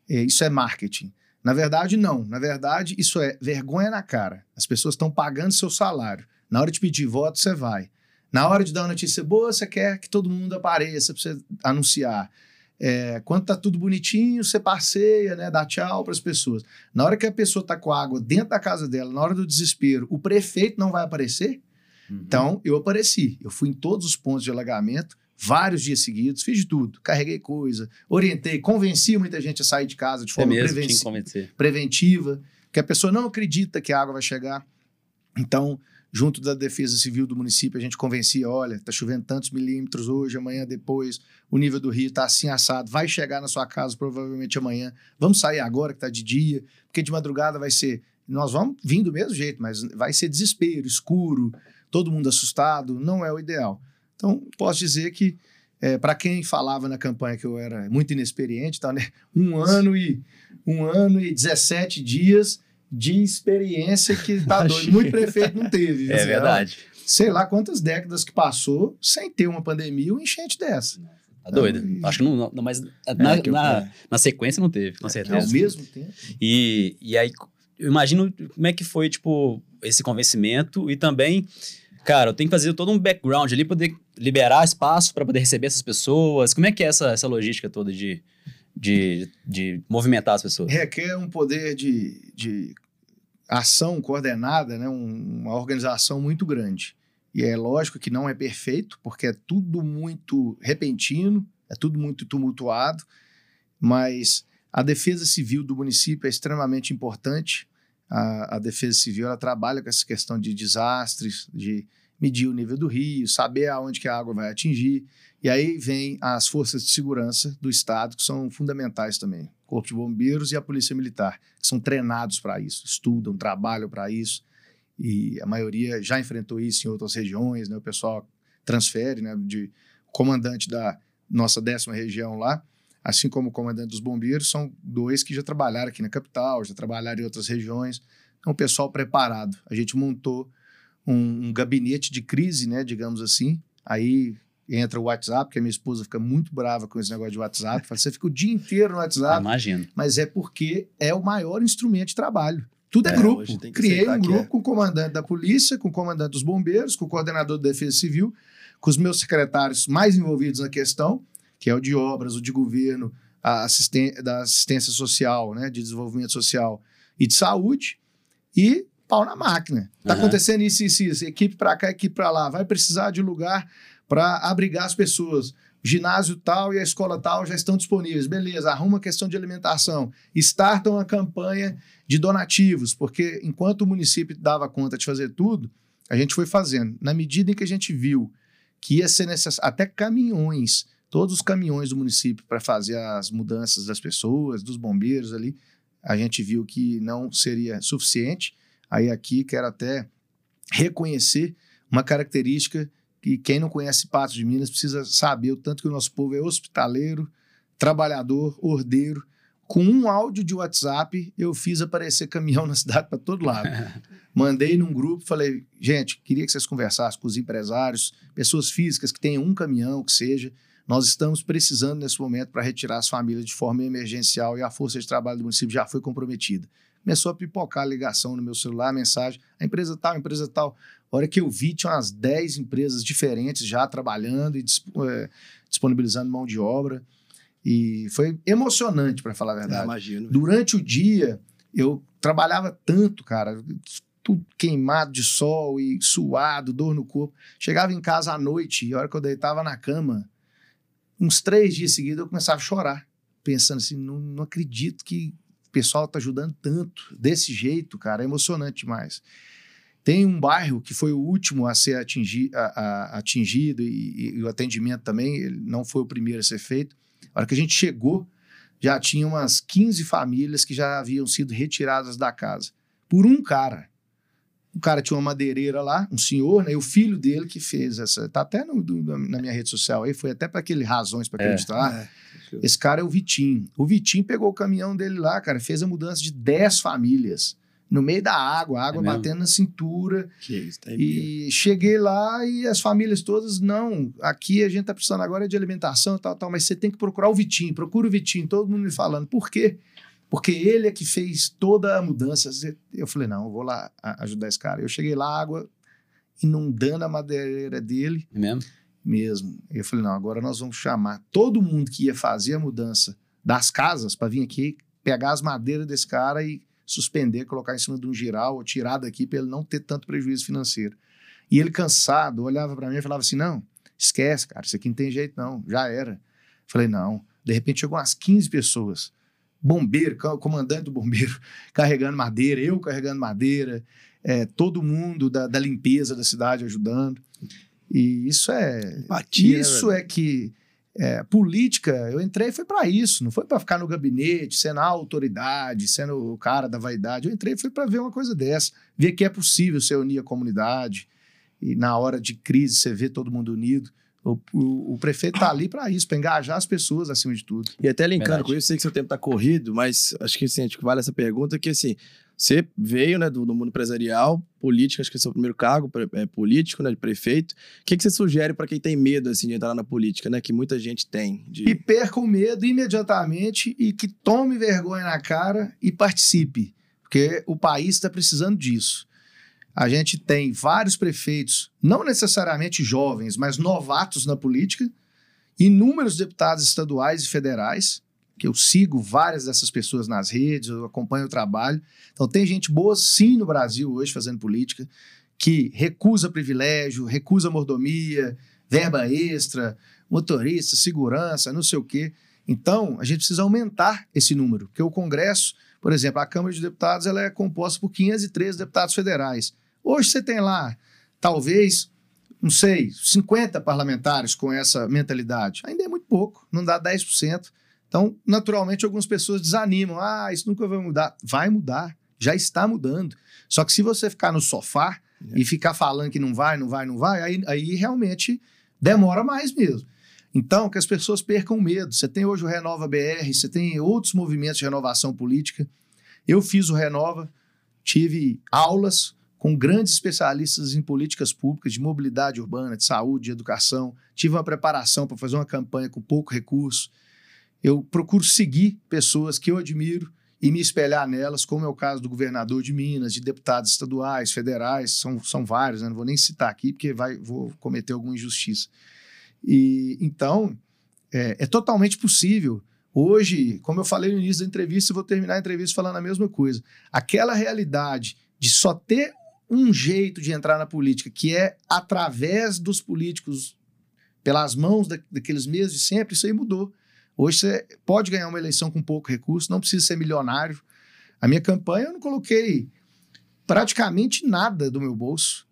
isso é marketing. Na verdade, não. Na verdade, isso é vergonha na cara. As pessoas estão pagando seu salário. Na hora de pedir voto, você vai. Na hora de dar uma notícia boa, você quer que todo mundo apareça para você anunciar. É, quando tá tudo bonitinho, você passeia, né, dá tchau para as pessoas. Na hora que a pessoa tá com água dentro da casa dela, na hora do desespero, o prefeito não vai aparecer? Uhum. Então, eu apareci. Eu fui em todos os pontos de alagamento, vários dias seguidos, fiz de tudo. Carreguei coisa, orientei, convenci muita gente a sair de casa de forma mesmo, preventiva, que a pessoa não acredita que a água vai chegar. Então, junto da Defesa Civil do município, a gente convencia, olha, está chovendo tantos milímetros hoje, amanhã, depois, o nível do rio está assim assado, vai chegar na sua casa provavelmente amanhã, vamos sair agora que está de dia, porque de madrugada vai ser, nós vamos vir do mesmo jeito, mas vai ser desespero, escuro, todo mundo assustado, não é o ideal. Então, posso dizer que, é, para quem falava na campanha que eu era muito inexperiente, tá, né? um ano e um ano e 17 dias de experiência que tá doido. Muito prefeito não teve. É verdade. Sei lá quantas décadas que passou sem ter uma pandemia ou enchente dessa. Tá doido. Então, Acho que não, não mas é, na, na, na, sequência não teve, com é, certeza. Ao mesmo tempo. E, e aí, eu imagino como é que foi, tipo, esse convencimento e também, cara, eu tenho que fazer todo um background ali, poder liberar espaço para poder receber essas pessoas. Como é que é essa, essa logística toda de de, de movimentar as pessoas? Requer um poder de, de ação coordenada, né? Um, uma organização muito grande. E é lógico que não é perfeito, porque é tudo muito repentino, é tudo muito tumultuado, mas a defesa civil do município é extremamente importante. A, a defesa civil ela trabalha com essa questão de desastres, de medir o nível do rio, saber aonde que a água vai atingir. E aí vem as forças de segurança do Estado, que são fundamentais também. Corpo de Bombeiros e a Polícia Militar, que são treinados para isso, estudam, trabalham para isso. E a maioria já enfrentou isso em outras regiões, né? O pessoal transfere, né? De comandante da nossa décima região lá, assim como o comandante dos bombeiros, são dois que já trabalharam aqui na capital, já trabalharam em outras regiões. Então, o pessoal preparado. A gente montou um, um gabinete de crise, né, digamos assim. Aí entra o WhatsApp, que a minha esposa fica muito brava com esse negócio de WhatsApp. Fala, você fica o dia inteiro no WhatsApp. Imagino. Mas é porque é o maior instrumento de trabalho. Tudo é, é grupo. Criei um grupo é. com o comandante da polícia, com o comandante dos bombeiros, com o coordenador da defesa civil, com os meus secretários mais envolvidos na questão, que é o de obras, o de governo, a assisten da assistência social, né, de desenvolvimento social e de saúde, e pau na máquina. Tá uhum. acontecendo isso, isso, isso. Equipe para cá, equipe para lá. Vai precisar de lugar para abrigar as pessoas. O ginásio tal e a escola tal já estão disponíveis. Beleza, arruma a questão de alimentação. Startam a campanha de donativos, porque enquanto o município dava conta de fazer tudo, a gente foi fazendo. Na medida em que a gente viu que ia ser necessário, até caminhões, todos os caminhões do município para fazer as mudanças das pessoas, dos bombeiros ali, a gente viu que não seria suficiente Aí aqui quero até reconhecer uma característica que quem não conhece Patos de Minas precisa saber o tanto que o nosso povo é hospitaleiro, trabalhador, ordeiro. Com um áudio de WhatsApp, eu fiz aparecer caminhão [laughs] na cidade para todo lado. [laughs] Mandei num grupo, falei, gente, queria que vocês conversassem com os empresários, pessoas físicas que tenham um caminhão, que seja. Nós estamos precisando nesse momento para retirar as famílias de forma emergencial e a força de trabalho do município já foi comprometida. Começou a pipocar a ligação no meu celular, a mensagem, a empresa tal, a empresa tal. A hora que eu vi, tinha umas 10 empresas diferentes já trabalhando e é, disponibilizando mão de obra. E foi emocionante, para falar a verdade. imagino. Durante o dia, eu trabalhava tanto, cara, tudo queimado de sol e suado, dor no corpo. Chegava em casa à noite, e a hora que eu deitava na cama, uns três dias seguidos, eu começava a chorar, pensando assim: não, não acredito que o pessoal está ajudando tanto, desse jeito, cara, é emocionante demais. Tem um bairro que foi o último a ser atingi, a, a, atingido e, e, o atendimento também, ele não foi o primeiro a ser feito. A hora que a gente chegou, já tinha umas 15 famílias que já haviam sido retiradas da casa por um cara. O cara tinha uma madeireira lá, um senhor, né? E o filho dele que fez essa. Tá até no, do, na minha rede social aí, foi até para aquele Razões para é. Acreditar. É, é. Esse cara é o Vitinho. O Vitinho pegou o caminhão dele lá, cara, fez a mudança de 10 famílias no meio da água, água é batendo na cintura. Isso, tá e cheguei lá e as famílias todas, não, aqui a gente tá precisando agora de alimentação e tal, tal, mas você tem que procurar o Vitinho, procura o Vitinho, todo mundo me falando. Por quê? Porque ele é que fez toda a mudança. Eu falei, não, eu vou lá ajudar esse cara. Eu cheguei lá, água inundando a madeireira dele. É mesmo? Mesmo. Eu falei, não, agora nós vamos chamar todo mundo que ia fazer a mudança das casas para vir aqui, pegar as madeiras desse cara e suspender, colocar em cima de um giral ou tirar daqui para ele não ter tanto prejuízo financeiro. E ele cansado, olhava para mim e falava assim: não, esquece, cara, isso aqui não tem jeito não, já era. Falei: não. De repente chegou umas 15 pessoas. Bombeiro, comandante do bombeiro, [laughs] carregando madeira, eu carregando madeira, é, todo mundo da, da limpeza da cidade ajudando. E isso é. Empatia, isso né, é que é, política, eu entrei foi para isso, não foi para ficar no gabinete, sendo a autoridade, sendo o cara da vaidade. Eu entrei foi para ver uma coisa dessa, ver que é possível você unir a comunidade e na hora de crise você vê todo mundo unido. O, o, o prefeito está ali para isso, para engajar as pessoas acima de tudo. E até linkando Verdade. com isso, sei que seu tempo está corrido, mas acho que assim, acho que vale essa pergunta que assim, você veio né, do, do, mundo empresarial, política, acho que é o seu primeiro cargo é, político, né, de prefeito. O que, que você sugere para quem tem medo assim, de entrar na política, né? Que muita gente tem. De... E perca o medo imediatamente e que tome vergonha na cara e participe, porque o país está precisando disso. A gente tem vários prefeitos, não necessariamente jovens, mas novatos na política, inúmeros deputados estaduais e federais que eu sigo várias dessas pessoas nas redes, eu acompanho o trabalho. Então, tem gente boa, sim, no Brasil hoje fazendo política, que recusa privilégio, recusa mordomia, verba extra, motorista, segurança, não sei o quê. Então, a gente precisa aumentar esse número, porque o Congresso, por exemplo, a Câmara de Deputados ela é composta por 513 deputados federais. Hoje você tem lá, talvez, não sei, 50 parlamentares com essa mentalidade. Ainda é muito pouco, não dá 10%. Então, naturalmente, algumas pessoas desanimam. Ah, isso nunca vai mudar. Vai mudar, já está mudando. Só que se você ficar no sofá é. e ficar falando que não vai, não vai, não vai, aí, aí realmente demora mais mesmo. Então, que as pessoas percam medo. Você tem hoje o Renova BR, você tem outros movimentos de renovação política. Eu fiz o Renova, tive aulas com grandes especialistas em políticas públicas, de mobilidade urbana, de saúde, de educação. Tive uma preparação para fazer uma campanha com pouco recurso eu procuro seguir pessoas que eu admiro e me espelhar nelas, como é o caso do governador de Minas, de deputados estaduais, federais, são, são vários, né? não vou nem citar aqui, porque vai, vou cometer alguma injustiça. E Então, é, é totalmente possível. Hoje, como eu falei no início da entrevista, e vou terminar a entrevista falando a mesma coisa. Aquela realidade de só ter um jeito de entrar na política, que é através dos políticos, pelas mãos da, daqueles mesmos de sempre, isso aí mudou. Hoje você pode ganhar uma eleição com pouco recurso, não precisa ser milionário. A minha campanha eu não coloquei praticamente nada do meu bolso.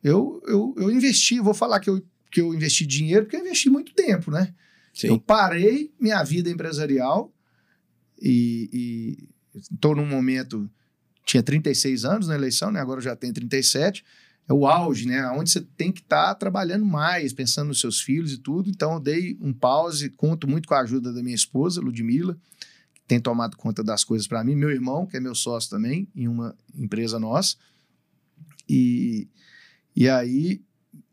Eu, eu, eu investi, vou falar que eu, que eu investi dinheiro, porque eu investi muito tempo, né? Sim. Eu parei minha vida empresarial e estou num momento. Tinha 36 anos na eleição, né? agora eu já tenho 37 é o auge, né? Onde você tem que estar tá trabalhando mais, pensando nos seus filhos e tudo. Então, eu dei um pause, conto muito com a ajuda da minha esposa, Ludmilla, tem tomado conta das coisas para mim. Meu irmão, que é meu sócio também, em uma empresa nossa. E, e aí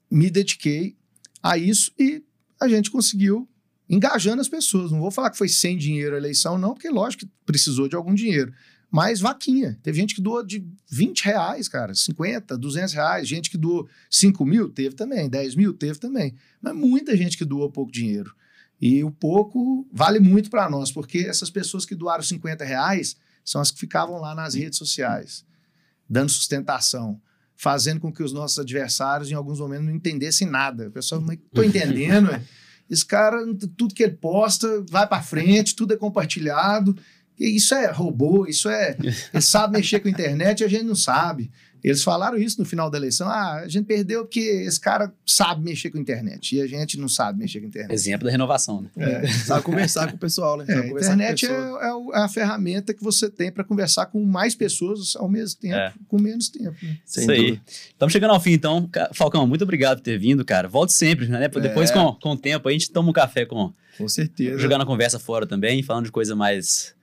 me dediquei a isso e a gente conseguiu engajando as pessoas. Não vou falar que foi sem dinheiro a eleição, não, porque lógico que precisou de algum dinheiro. Mas vaquinha. Teve gente que doou de 20 reais, cara, 50, 200 reais. Gente que doou 5 mil, teve também. 10 mil, teve também. Mas muita gente que doou pouco dinheiro. E o pouco vale muito para nós, porque essas pessoas que doaram 50 reais são as que ficavam lá nas redes sociais, dando sustentação, fazendo com que os nossos adversários, em alguns momentos, não entendessem nada. O pessoal, mas tô entendendo. Esse cara, tudo que ele posta, vai para frente, tudo é compartilhado. Isso é robô, isso é. [laughs] Ele sabe mexer com a internet e a gente não sabe. Eles falaram isso no final da eleição. Ah, a gente perdeu porque esse cara sabe mexer com a internet e a gente não sabe mexer com a internet. Exemplo da renovação, né? É, [laughs] sabe conversar com o pessoal, né? É, a internet é, é, é, a ferramenta que você tem para conversar com mais pessoas ao mesmo tempo, é. com menos tempo. Né? Isso aí. Estamos chegando ao fim, então. Falcão, muito obrigado por ter vindo, cara. Volte sempre, né? Depois, é. com, com o tempo, a gente toma um café com. Com certeza. Jogando a conversa fora também, falando de coisa mais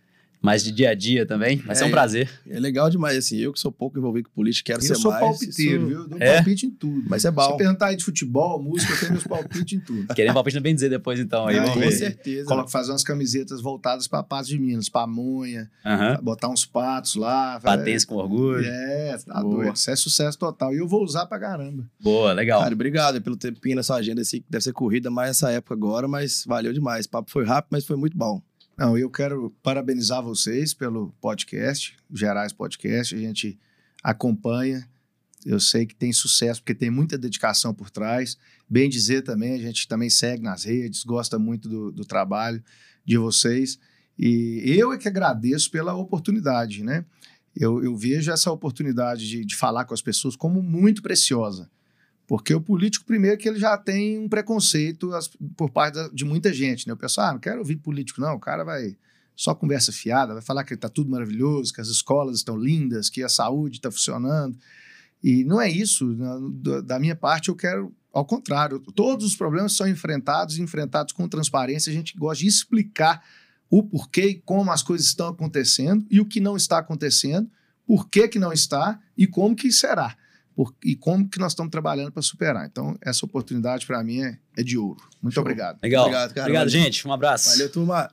mais de dia a dia também. Vai é, ser um prazer. É legal demais, assim. Eu que sou pouco envolvido com política, quero eu ser mais. Eu sou palpiteiro, viu? Dou é? palpite em tudo. Mas é bom. Se perguntar aí de futebol, música, eu tenho meus palpites em tudo. [laughs] Querendo palpite no bem dizer depois, então. Aí, é, com ver. certeza. Coloco fazer umas camisetas voltadas para Patos de Minas, pamonha, uhum. botar uns patos lá. Patês com orgulho. É, tá Boa. doido. Isso é sucesso total. E eu vou usar pra caramba. Boa, legal. Cara, obrigado pelo tempinho na sua agenda. Assim, deve ser corrida mais essa época agora, mas valeu demais. O papo foi rápido, mas foi muito bom. Não, eu quero parabenizar vocês pelo podcast, Gerais Podcast. A gente acompanha. Eu sei que tem sucesso porque tem muita dedicação por trás. Bem dizer também, a gente também segue nas redes, gosta muito do, do trabalho de vocês. E eu é que agradeço pela oportunidade, né? Eu, eu vejo essa oportunidade de, de falar com as pessoas como muito preciosa. Porque o político, primeiro, que ele já tem um preconceito por parte de muita gente, né? O pessoal, ah, não quero ouvir político, não. O cara vai só conversa fiada, vai falar que está tudo maravilhoso, que as escolas estão lindas, que a saúde está funcionando. E não é isso. Da minha parte, eu quero, ao contrário, todos os problemas são enfrentados e enfrentados com transparência. A gente gosta de explicar o porquê e como as coisas estão acontecendo e o que não está acontecendo, por que, que não está e como que será por, e como que nós estamos trabalhando para superar. Então, essa oportunidade para mim é, é, de ouro. Muito Show. obrigado. Legal. Obrigado, cara. Obrigado, gente. Um abraço. Valeu, turma.